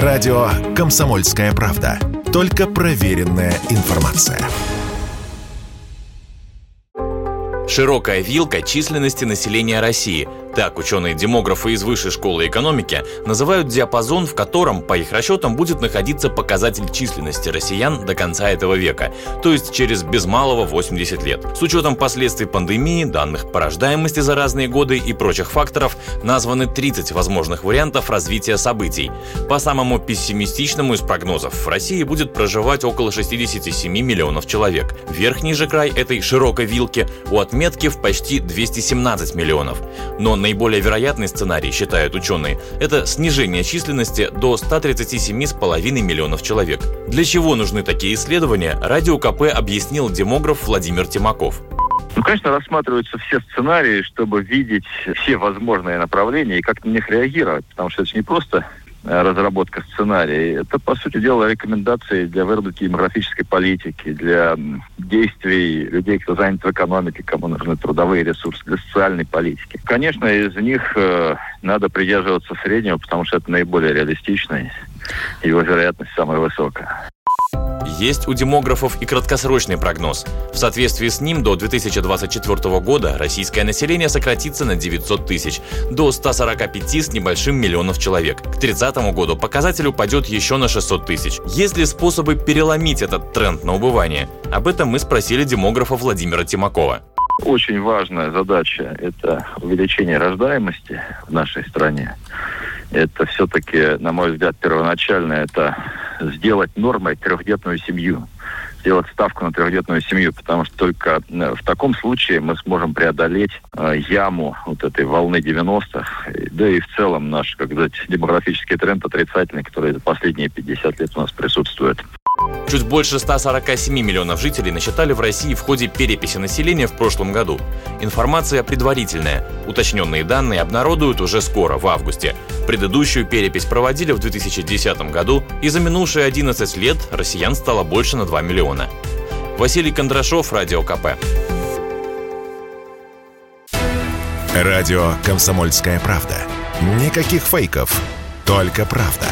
Радио «Комсомольская правда». Только проверенная информация. Широкая вилка численности населения России – так ученые-демографы из Высшей школы экономики называют диапазон, в котором, по их расчетам, будет находиться показатель численности россиян до конца этого века, то есть через без малого 80 лет. С учетом последствий пандемии, данных по рождаемости за разные годы и прочих факторов, названы 30 возможных вариантов развития событий. По самому пессимистичному из прогнозов, в России будет проживать около 67 миллионов человек. Верхний же край этой широкой вилки у отметки в почти 217 миллионов. Но наиболее вероятный сценарий, считают ученые, это снижение численности до 137,5 миллионов человек. Для чего нужны такие исследования, Радио КП объяснил демограф Владимир Тимаков. Ну, конечно, рассматриваются все сценарии, чтобы видеть все возможные направления и как на них реагировать, потому что это же не просто разработка сценария. Это, по сути дела, рекомендации для выработки демографической политики, для действий людей, кто занят в экономике, кому нужны трудовые ресурсы, для социальной политики. Конечно, из них э, надо придерживаться среднего, потому что это наиболее реалистичный, его вероятность самая высокая. Есть у демографов и краткосрочный прогноз. В соответствии с ним до 2024 года российское население сократится на 900 тысяч, до 145 с небольшим миллионов человек. К 30 году показатель упадет еще на 600 тысяч. Есть ли способы переломить этот тренд на убывание? Об этом мы спросили демографа Владимира Тимакова. Очень важная задача – это увеличение рождаемости в нашей стране. Это все-таки, на мой взгляд, первоначально это сделать нормой трехдетную семью сделать ставку на трехдетную семью, потому что только э, в таком случае мы сможем преодолеть э, яму вот этой волны 90-х, да и в целом наш, как сказать, демографический тренд отрицательный, который за последние 50 лет у нас присутствует. Чуть больше 147 миллионов жителей насчитали в России в ходе переписи населения в прошлом году. Информация предварительная. Уточненные данные обнародуют уже скоро, в августе. Предыдущую перепись проводили в 2010 году, и за минувшие 11 лет россиян стало больше на 2 миллиона. Василий Кондрашов, Радио КП. Радио «Комсомольская правда». Никаких фейков, только правда.